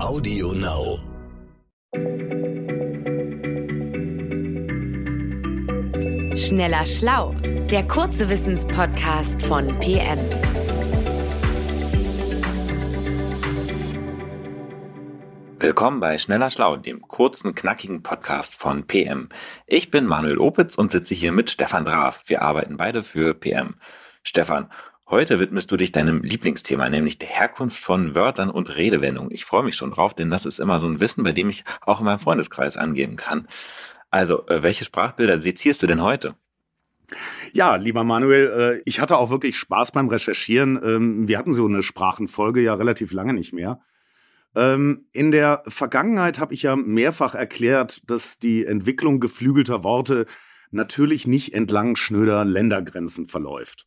Audio Now. Schneller Schlau, der kurze Wissenspodcast von PM. Willkommen bei Schneller Schlau, dem kurzen, knackigen Podcast von PM. Ich bin Manuel Opitz und sitze hier mit Stefan Draf. Wir arbeiten beide für PM. Stefan, heute widmest du dich deinem Lieblingsthema, nämlich der Herkunft von Wörtern und Redewendungen. Ich freue mich schon drauf, denn das ist immer so ein Wissen, bei dem ich auch in meinem Freundeskreis angeben kann. Also, äh, welche Sprachbilder sezierst du denn heute? Ja, lieber Manuel, äh, ich hatte auch wirklich Spaß beim Recherchieren. Ähm, wir hatten so eine Sprachenfolge ja relativ lange nicht mehr. Ähm, in der Vergangenheit habe ich ja mehrfach erklärt, dass die Entwicklung geflügelter Worte natürlich nicht entlang schnöder Ländergrenzen verläuft.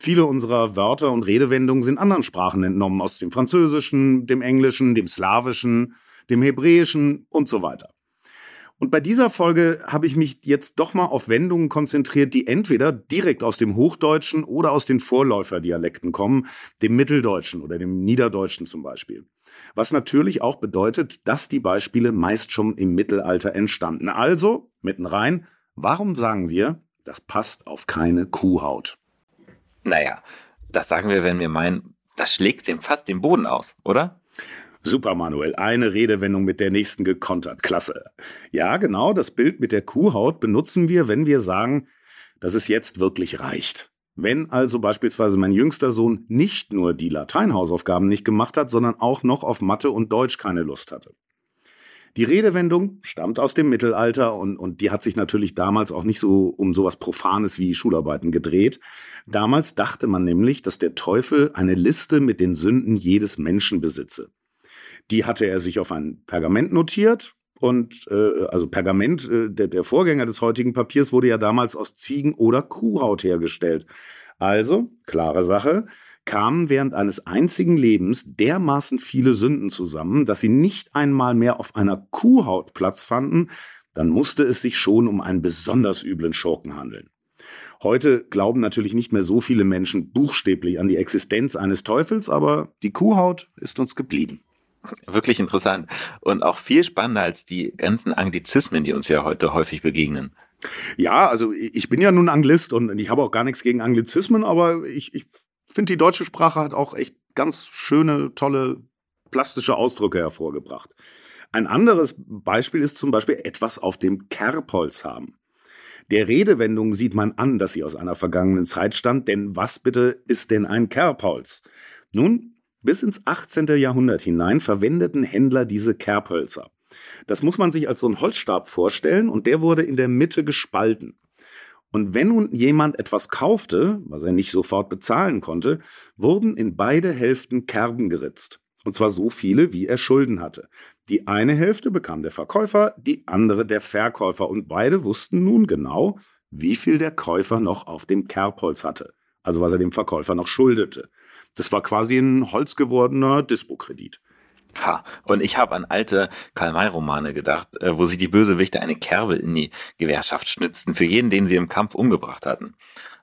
Viele unserer Wörter und Redewendungen sind anderen Sprachen entnommen, aus dem Französischen, dem Englischen, dem Slawischen, dem Hebräischen und so weiter. Und bei dieser Folge habe ich mich jetzt doch mal auf Wendungen konzentriert, die entweder direkt aus dem Hochdeutschen oder aus den Vorläuferdialekten kommen, dem Mitteldeutschen oder dem Niederdeutschen zum Beispiel. Was natürlich auch bedeutet, dass die Beispiele meist schon im Mittelalter entstanden. Also, mitten rein, warum sagen wir, das passt auf keine Kuhhaut? Naja, das sagen wir, wenn wir meinen, das schlägt dem fast den Boden aus, oder? Super, Manuel. Eine Redewendung mit der nächsten gekontert. Klasse. Ja, genau, das Bild mit der Kuhhaut benutzen wir, wenn wir sagen, dass es jetzt wirklich reicht. Wenn also beispielsweise mein jüngster Sohn nicht nur die Lateinhausaufgaben nicht gemacht hat, sondern auch noch auf Mathe und Deutsch keine Lust hatte. Die Redewendung stammt aus dem Mittelalter und, und die hat sich natürlich damals auch nicht so um sowas Profanes wie Schularbeiten gedreht. Damals dachte man nämlich, dass der Teufel eine Liste mit den Sünden jedes Menschen besitze. Die hatte er sich auf ein Pergament notiert. Und äh, also Pergament, äh, der, der Vorgänger des heutigen Papiers, wurde ja damals aus Ziegen- oder Kuhhaut hergestellt. Also, klare Sache, kamen während eines einzigen Lebens dermaßen viele Sünden zusammen, dass sie nicht einmal mehr auf einer Kuhhaut Platz fanden, dann musste es sich schon um einen besonders üblen Schurken handeln. Heute glauben natürlich nicht mehr so viele Menschen buchstäblich an die Existenz eines Teufels, aber die Kuhhaut ist uns geblieben. Wirklich interessant und auch viel spannender als die ganzen Anglizismen, die uns ja heute häufig begegnen. Ja, also ich bin ja nun Anglist und ich habe auch gar nichts gegen Anglizismen, aber ich, ich finde, die deutsche Sprache hat auch echt ganz schöne, tolle, plastische Ausdrücke hervorgebracht. Ein anderes Beispiel ist zum Beispiel etwas auf dem Kerbholz haben. Der Redewendung sieht man an, dass sie aus einer vergangenen Zeit stammt, denn was bitte ist denn ein Kerbholz? Nun, bis ins 18. Jahrhundert hinein verwendeten Händler diese Kerbhölzer. Das muss man sich als so ein Holzstab vorstellen und der wurde in der Mitte gespalten. Und wenn nun jemand etwas kaufte, was er nicht sofort bezahlen konnte, wurden in beide Hälften Kerben geritzt. Und zwar so viele, wie er Schulden hatte. Die eine Hälfte bekam der Verkäufer, die andere der Verkäufer. Und beide wussten nun genau, wie viel der Käufer noch auf dem Kerbholz hatte. Also was er dem Verkäufer noch schuldete. Das war quasi ein holzgewordener Dispo-Kredit. Ha, und ich habe an alte Karl-May-Romane gedacht, äh, wo sie die Bösewichte eine Kerbe in die Gewehrschaft schnitzten für jeden, den sie im Kampf umgebracht hatten.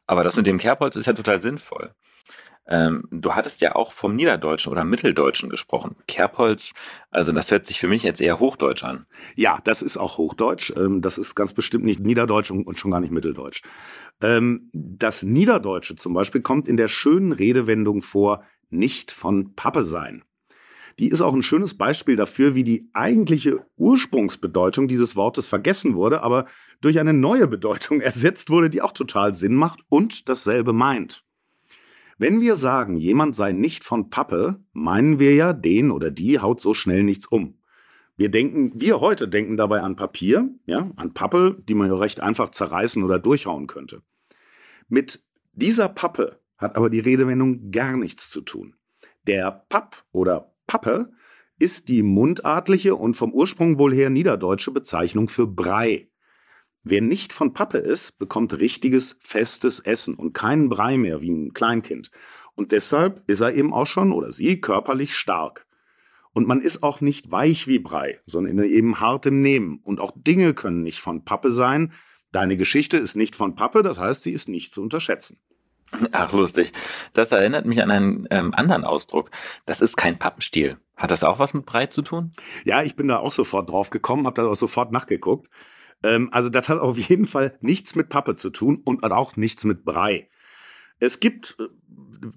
Aber das mit dem Kerbholz ist ja total sinnvoll. Ähm, du hattest ja auch vom Niederdeutschen oder Mitteldeutschen gesprochen. Kerbholz, also das hört sich für mich jetzt eher Hochdeutsch an. Ja, das ist auch Hochdeutsch. Ähm, das ist ganz bestimmt nicht Niederdeutsch und schon gar nicht Mitteldeutsch. Ähm, das Niederdeutsche zum Beispiel kommt in der schönen Redewendung vor, nicht von Pappe sein. Die ist auch ein schönes Beispiel dafür, wie die eigentliche Ursprungsbedeutung dieses Wortes vergessen wurde, aber durch eine neue Bedeutung ersetzt wurde, die auch total Sinn macht und dasselbe meint. Wenn wir sagen, jemand sei nicht von Pappe, meinen wir ja, den oder die haut so schnell nichts um. Wir denken, wir heute denken dabei an Papier, ja, an Pappe, die man ja recht einfach zerreißen oder durchhauen könnte. Mit dieser Pappe hat aber die Redewendung gar nichts zu tun. Der Papp oder Pappe ist die mundartliche und vom Ursprung wohl her niederdeutsche Bezeichnung für Brei. Wer nicht von Pappe ist, bekommt richtiges, festes Essen und keinen Brei mehr wie ein Kleinkind. Und deshalb ist er eben auch schon oder sie körperlich stark. Und man ist auch nicht weich wie Brei, sondern eben hart im Nehmen. Und auch Dinge können nicht von Pappe sein. Deine Geschichte ist nicht von Pappe, das heißt, sie ist nicht zu unterschätzen. Ach, lustig. Das erinnert mich an einen ähm, anderen Ausdruck. Das ist kein Pappenstiel. Hat das auch was mit Brei zu tun? Ja, ich bin da auch sofort drauf gekommen, habe da auch sofort nachgeguckt. Ähm, also das hat auf jeden Fall nichts mit Pappe zu tun und auch nichts mit Brei. Es gibt, äh,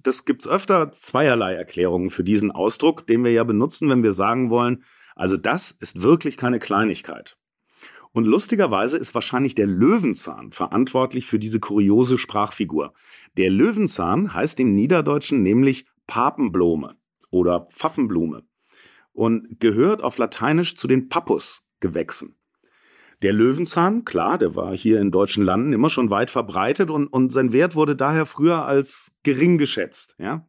das gibt's öfter, zweierlei Erklärungen für diesen Ausdruck, den wir ja benutzen, wenn wir sagen wollen, also das ist wirklich keine Kleinigkeit. Und lustigerweise ist wahrscheinlich der Löwenzahn verantwortlich für diese kuriose Sprachfigur. Der Löwenzahn heißt im Niederdeutschen nämlich Papenblome oder Pfaffenblume und gehört auf Lateinisch zu den Pappusgewächsen. Der Löwenzahn, klar, der war hier in deutschen Landen immer schon weit verbreitet und, und sein Wert wurde daher früher als gering geschätzt. Ja?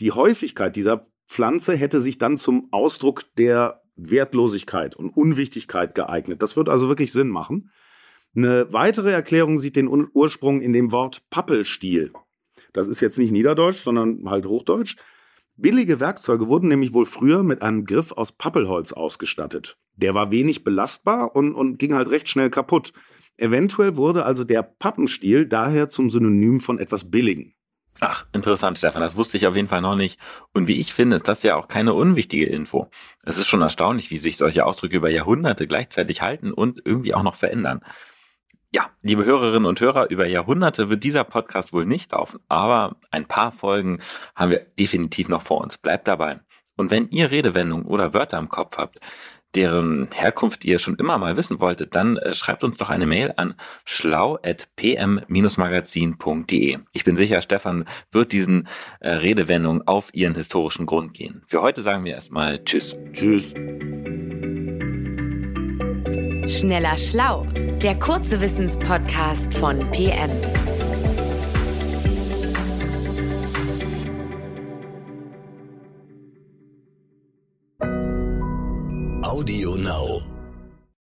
Die Häufigkeit dieser Pflanze hätte sich dann zum Ausdruck der Wertlosigkeit und Unwichtigkeit geeignet. Das wird also wirklich Sinn machen. Eine weitere Erklärung sieht den Ursprung in dem Wort Pappelstiel. Das ist jetzt nicht Niederdeutsch, sondern halt Hochdeutsch. Billige Werkzeuge wurden nämlich wohl früher mit einem Griff aus Pappelholz ausgestattet. Der war wenig belastbar und, und ging halt recht schnell kaputt. Eventuell wurde also der Pappenstiel daher zum Synonym von etwas Billigen. Ach, interessant, Stefan. Das wusste ich auf jeden Fall noch nicht. Und wie ich finde, ist das ja auch keine unwichtige Info. Es ist schon erstaunlich, wie sich solche Ausdrücke über Jahrhunderte gleichzeitig halten und irgendwie auch noch verändern. Ja, liebe Hörerinnen und Hörer, über Jahrhunderte wird dieser Podcast wohl nicht laufen, aber ein paar Folgen haben wir definitiv noch vor uns. Bleibt dabei. Und wenn ihr Redewendungen oder Wörter im Kopf habt, deren Herkunft ihr schon immer mal wissen wolltet, dann äh, schreibt uns doch eine Mail an schlau.pm-magazin.de. Ich bin sicher, Stefan wird diesen äh, Redewendungen auf ihren historischen Grund gehen. Für heute sagen wir erstmal Tschüss. Tschüss. Schneller Schlau, der kurze Wissenspodcast von PM.